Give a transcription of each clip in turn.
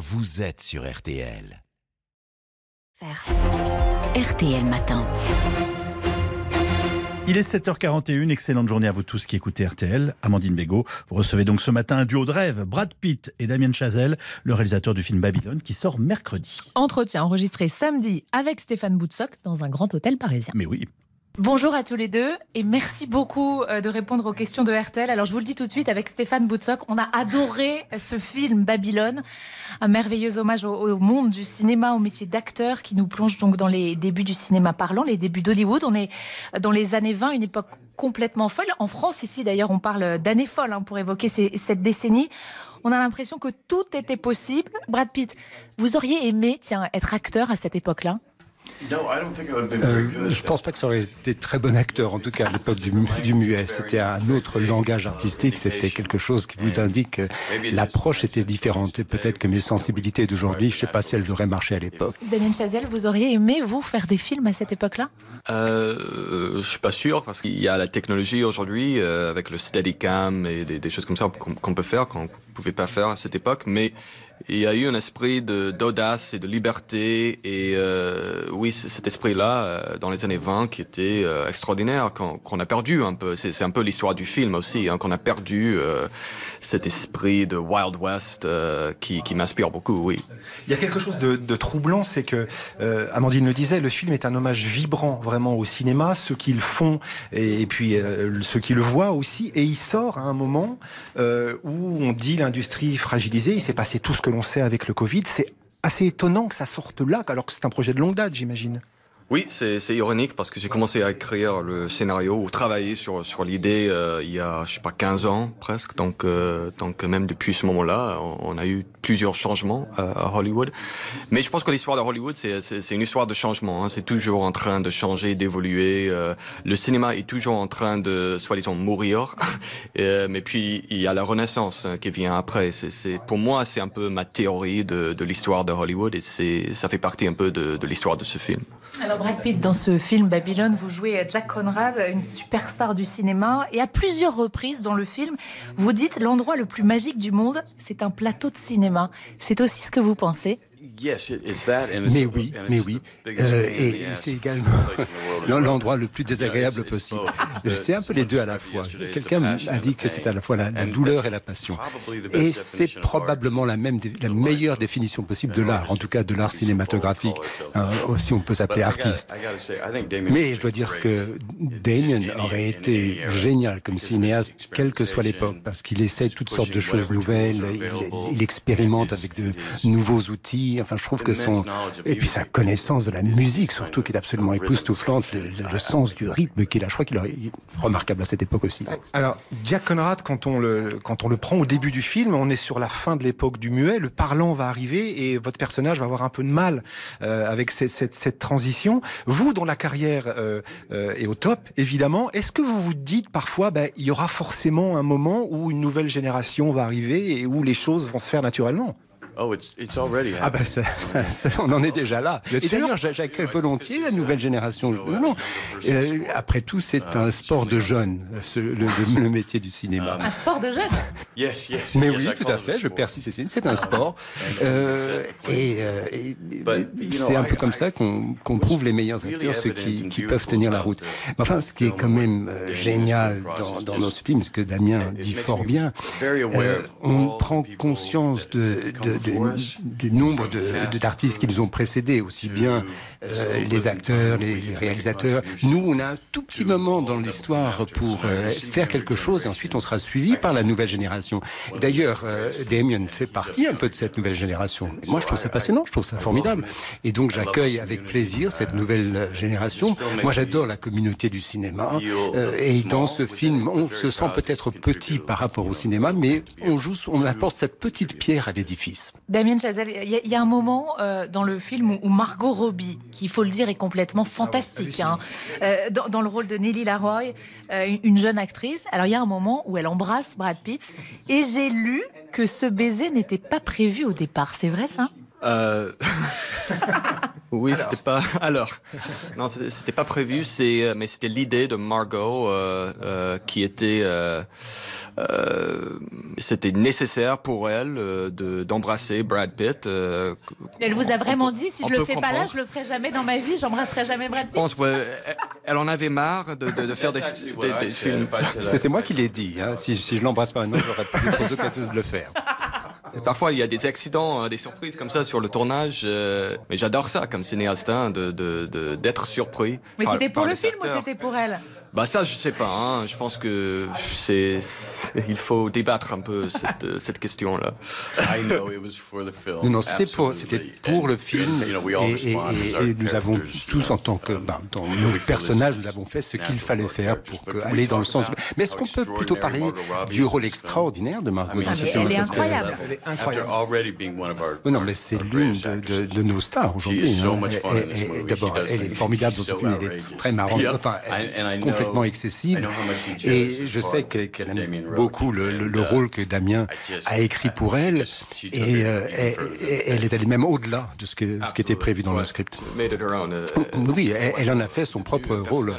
vous êtes sur RTL. RTL Matin. Il est 7h41, excellente journée à vous tous qui écoutez RTL. Amandine Bégaud, vous recevez donc ce matin un duo de rêve, Brad Pitt et Damien Chazelle, le réalisateur du film Babylone qui sort mercredi. Entretien enregistré samedi avec Stéphane Boutsock dans un grand hôtel parisien. Mais oui, Bonjour à tous les deux et merci beaucoup euh, de répondre aux questions de RTL. Alors je vous le dis tout de suite avec Stéphane Boutsock, on a adoré ce film Babylone, un merveilleux hommage au, monde du cinéma, au métier d'acteur qui nous plonge donc dans les débuts du cinéma parlant, les débuts d'Hollywood. On est dans les années 20, une époque complètement folle. En France ici d'ailleurs on parle d'années folles hein, pour évoquer cette décennie. On a l'impression que tout était possible. Brad Pitt, vous auriez aimé tiens, être acteur à cette époque-là? Euh, je pense pas que ça aurait été très bon acteur, en tout cas à l'époque du, du, muet. C'était un autre langage artistique, c'était quelque chose qui vous indique que l'approche était différente. Et peut-être que mes sensibilités d'aujourd'hui, je sais pas si elles auraient marché à l'époque. Damien Chazelle, vous auriez aimé, vous, faire des films à cette époque-là? Euh, Je suis pas sûr, parce qu'il y a la technologie aujourd'hui, euh, avec le Steadicam et des, des choses comme ça qu'on qu peut faire, qu'on pouvait pas faire à cette époque, mais il y a eu un esprit d'audace et de liberté et euh, oui cet esprit là euh, dans les années 20 qui était euh, extraordinaire qu'on qu a perdu un peu. C'est un peu l'histoire du film aussi hein, qu'on a perdu cet esprit de Wild West qui, qui m'inspire beaucoup oui. Il y a quelque chose de, troublant c'est que Amandine le disait le film est un hommage vibrant vraiment au cinéma ceux qui le font et, et puis ceux qui le voient aussi. Et il sort à un moment où on dit l'industrie fragilisée il s'est passé tout ce que l'on sait avec le Covid. C'est assez étonnant que ça sorte là, alors que c'est un projet de longue date, j'imagine. Oui, c'est ironique parce que j'ai commencé à écrire le scénario ou travailler sur, sur l'idée euh, il y a, je sais pas, 15 ans presque. Donc, euh, donc même depuis ce moment-là, on, a eu plusieurs changements euh, à Hollywood. Mais je pense que l'histoire de Hollywood, c'est une histoire de changement. Hein. C'est toujours en train de changer, d'évoluer. Euh, le cinéma est toujours en train de, soi-disant, mourir. euh, mais puis, il y a la renaissance hein, qui vient après. C'est Pour moi, c'est un peu ma théorie de, de l'histoire de Hollywood et ça fait partie un peu de, de l'histoire de ce film. Brad Pitt, dans ce film Babylone, vous jouez Jack Conrad, une superstar du cinéma, et à plusieurs reprises dans le film, vous dites l'endroit le plus magique du monde, c'est un plateau de cinéma. C'est aussi ce que vous pensez mais oui, mais oui. Euh, et c'est également l'endroit le plus désagréable possible. C'est un peu les deux à la fois. Quelqu'un a dit que c'est à la fois la, la, douleur et la passion. Et c'est probablement la, même, la meilleure définition possible de l'art, en tout cas de l'art cinématographique, euh, si on peut s'appeler artiste. Mais je dois dire que Damien aurait été génial comme cinéaste, quelle que soit l'époque, parce qu'il essaie toutes sortes de choses nouvelles, il, il expérimente avec de nouveaux outils. Enfin, je trouve que son et puis sa connaissance de la musique surtout qui est absolument époustouflante le, le, le sens du rythme qu'il a. Je crois qu'il est remarquable à cette époque aussi. Alors Jack Conrad quand on le quand on le prend au début du film on est sur la fin de l'époque du muet le parlant va arriver et votre personnage va avoir un peu de mal euh, avec cette, cette, cette transition. Vous dont la carrière euh, euh, est au top évidemment est-ce que vous vous dites parfois ben, il y aura forcément un moment où une nouvelle génération va arriver et où les choses vont se faire naturellement? Oh, it's, it's already ah ben ça, ça, ça, on en est déjà là. Et d'ailleurs, j'accueille volontiers la nouvelle génération. Non, non. Euh, après tout, c'est un sport de jeunes, ce, le, le, le, métier du cinéma. Un sport de jeunes yes, yes, Mais oui, tout à fait. Je persiste. C'est un sport. Euh, et, euh, et c'est un peu comme ça qu'on qu prouve les meilleurs acteurs, ceux qui, qui peuvent tenir la route. Mais enfin, ce qui est quand même génial dans, dans nos films, ce que Damien dit fort bien, euh, on prend conscience de, de, de du nombre d'artistes qui nous ont précédés, aussi bien euh, les acteurs, les, réalisateurs. Nous, on a un tout petit moment dans l'histoire pour euh, faire quelque chose et ensuite on sera suivi par la nouvelle génération. D'ailleurs, euh, Damien fait partie un peu de cette nouvelle génération. Moi, je trouve ça passionnant, je trouve ça formidable. Et donc, j'accueille avec plaisir cette nouvelle génération. Moi, j'adore la communauté du cinéma. Euh, et dans ce film, on se sent peut-être petit par rapport au cinéma, mais on joue, on apporte cette petite pierre à l'édifice. Damien Chazelle, il y, y, a un moment euh, dans le film où Margot Robbie, qui il faut le dire est complètement fantastique, hein, euh, dans, dans, le rôle de Nelly Laroy, euh, une, jeune actrice. Alors il y a un moment où elle embrasse Brad Pitt, et j'ai lu que ce baiser n'était pas prévu au départ. C'est vrai ça? Euh... Oui, c'était pas. Alors, non, c'était pas prévu. C'est, euh, mais c'était l'idée de Margot euh, euh, qui était. Euh, euh, c'était nécessaire pour elle de d'embrasser Brad Pitt. elle vous a vraiment dit si je le fais pas là, je le ferai jamais dans ma vie. J'embrasserai jamais Brad Pitt. Je pense. Ouais, elle en avait marre de, de, de faire des, des, des films. C'est moi qui l'ai dit. Hein. Si, si je l'embrasse pas maintenant, j'aurais plus l'occasion de le faire. Parfois, il y a des accidents, hein, des surprises comme ça sur le tournage. Euh, mais j'adore ça comme cinéaste, hein, d'être de, de, surpris. Mais c'était pour le film ou c'était pour elle? Bah ça, je sais pas. Hein. Je pense que c'est, il faut débattre un peu cette, cette question-là. non, non, c'était pour, c'était pour le film. Et, et, nous avons tous, en tant que, dans nos personnages, nous avons fait ce qu'il fallait faire pour aller dans le sens. Mais est-ce qu'on peut plutôt parler du rôle extraordinaire de Margot ah, Elle est incroyable. Elle est incroyable. non, mais c'est l'une de, de, nos stars aujourd'hui. Hein. D'abord, elle est formidable dans ce film. Elle est très marrante. Enfin, complètement excessive. Et je sais qu'elle aime beaucoup le, rôle que Damien a écrit pour elle. Et euh, elle, est allée même au-delà de ce, que, ce qui était prévu dans le script. Euh, oui, elle en a fait son propre rôle.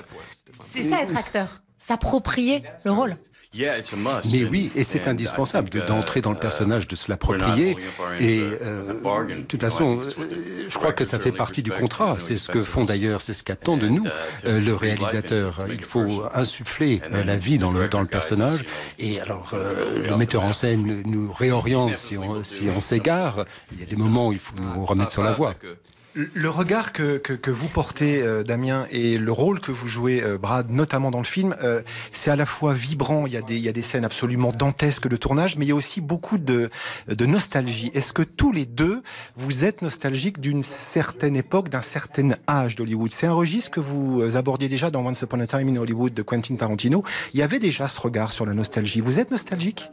C'est ça être acteur, s'approprier le rôle. Mais oui, et c'est indispensable d'entrer dans le personnage, de se l'approprier. Et euh, de toute façon, euh, je crois que ça fait partie du contrat. C'est ce que font d'ailleurs, c'est ce qu'attend de nous euh, le réalisateur. Il faut insuffler la vie dans le, dans le personnage. Et alors, le metteur en scène nous réoriente si on si on s'égare. Il y a des moments où il faut nous remettre sur la voie. Le regard que, que, que vous portez, euh, Damien, et le rôle que vous jouez, euh, Brad, notamment dans le film, euh, c'est à la fois vibrant, il y, a des, il y a des scènes absolument dantesques de tournage, mais il y a aussi beaucoup de, de nostalgie. Est-ce que tous les deux, vous êtes nostalgiques d'une certaine époque, d'un certain âge d'Hollywood? C'est un registre que vous abordiez déjà dans Once Upon a Time in Hollywood de Quentin Tarantino. Il y avait déjà ce regard sur la nostalgie. Vous êtes nostalgique?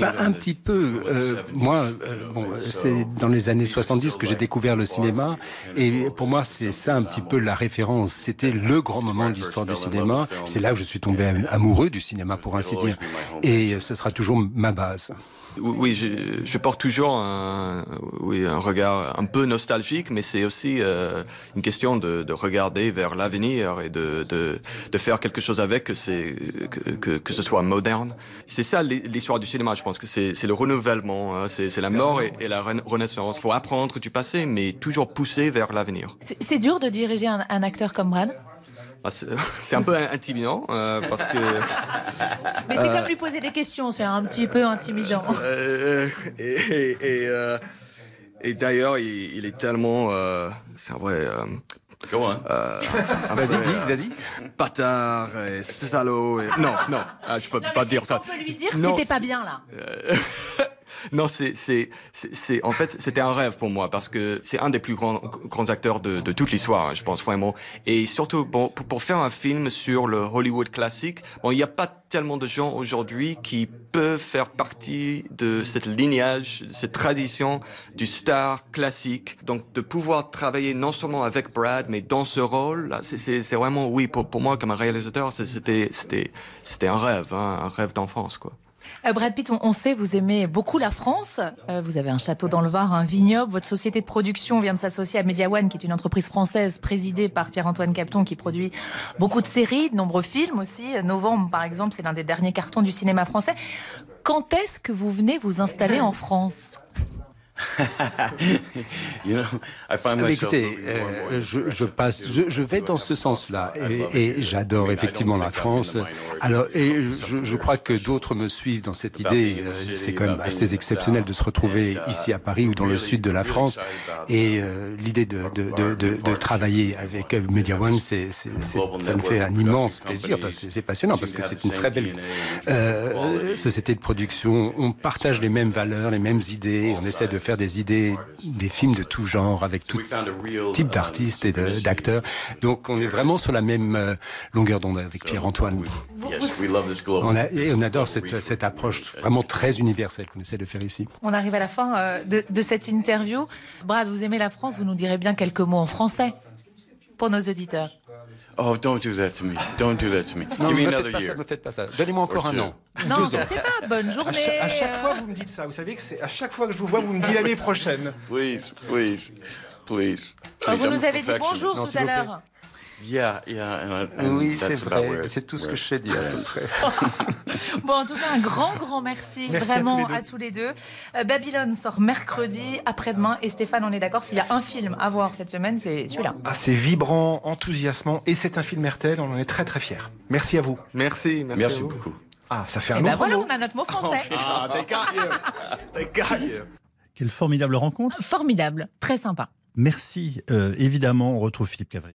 Bah, Un petit peu. moi, bon, c'est dans les années 70 que j'ai découvert le cinéma. Et pour moi, c'est ça un petit peu la référence. C'était le grand moment de l'histoire du cinéma. C'est là que je suis tombé amoureux du cinéma, pour ainsi dire. Et ce sera toujours ma base. Oui, je, je, porte toujours un, oui, un regard un peu nostalgique, mais c'est aussi euh, une question de, de, regarder vers l'avenir et de, de, de, faire quelque chose avec, que, c'est, que, que, que ce soit moderne. C'est ça l'histoire du cinéma, je pense que c'est, c'est le renouvellement, hein, c'est, c'est la mort et, et la renaissance. Il faut apprendre du passé, mais toujours pousser vers l'avenir. C'est dur de diriger un, un acteur comme Brad? Ah, c'est un peu intimidant euh, parce que. Mais c'est comme lui poser des questions, c'est un petit peu intimidant. Euh, et, et, euh, et d'ailleurs, il, il, est tellement. c'est un vrai. Go on. vas-y, dis, vas-y. Bâtard, et salaud. Et... Non, non, ah, je peux pas dire ça. On peut lui dire c'était pas bien là? non, c'est, en fait, c'était un rêve pour moi parce que c'est un des plus grands, grands acteurs de, de toute l'histoire, hein, je pense vraiment. Et surtout, bon, pour, pour, faire un film sur le Hollywood classique, bon, il n'y a pas tellement de gens aujourd'hui qui peuvent faire partie de cette lignage, cette tradition du star classique. Donc, de pouvoir travailler non seulement avec Brad, mais dans ce rôle, c'est, vraiment, oui, pour, pour moi, comme un réalisateur, c'était, c'était, c'était un rêve, hein, un rêve d'enfance, quoi. Euh, Brad Pitt, on, sait, vous aimez beaucoup la France. Euh, vous avez un château dans le Var, un vignoble. Votre société de production vient de s'associer à Media One, qui est une entreprise française présidée par Pierre-Antoine Capton, qui produit beaucoup de séries, de nombreux films aussi. Novembre, par exemple, c'est l'un des derniers cartons du cinéma français. Quand est-ce que vous venez vous installer en France? écoutez, euh, je, passe, je, vais dans ce sens-là et, j'adore effectivement la France. Alors, et je, crois que d'autres me suivent dans cette idée. Euh, c'est quand même assez exceptionnel de se retrouver ici à Paris ou dans le sud de la France. Et euh, l'idée de, de, travailler avec Media One, c'est, ça me fait un immense plaisir. Enfin, c'est, passionnant parce que c'est une très belle société de production. On partage les mêmes valeurs, les mêmes idées. On essaie de faire faire des idées, des films de tout genre, avec tout type d'artistes et d'acteurs. Donc on est vraiment sur la même euh, longueur d'onde avec Pierre-Antoine. On, on adore cette, cette, approche vraiment très universelle qu'on essaie de faire ici. On arrive à la fin euh, de, de cette interview. Brad, vous aimez la France, vous nous direz bien quelques mots en français pour nos auditeurs. Oh, don't do that to me. Don't do that to me. Non, Give me another year. Ça, me faites pas ça. Donnez-moi encore un an. Non, je ne sais pas. Bonne journée. À, chaque fois, vous me dites ça. Vous savez que c'est à chaque fois que je vous vois, vous me dites l'année prochaine. Please, please. please. Oh, vous nous avez dit bonjour tout à l'heure. Yeah, yeah, oui, c'est vrai. C'est tout ce que je sais dire. bon, en tout cas, un grand, grand merci, vraiment à tous, les deux. Euh, Babylone sort mercredi, après-demain. Et Stéphane, on est d'accord, s'il y a un film à voir cette semaine, c'est celui-là. Ah, c'est vibrant, enthousiasmant. Et c'est un film RTL, on en est très, très fiers. Merci à vous. Merci, merci, merci beaucoup. Ah, ça fait un et ben autre voilà, on a notre mot français. Ah, got you. Quelle formidable rencontre. Formidable, très sympa. Merci. Euh, évidemment, on retrouve Philippe Cavry.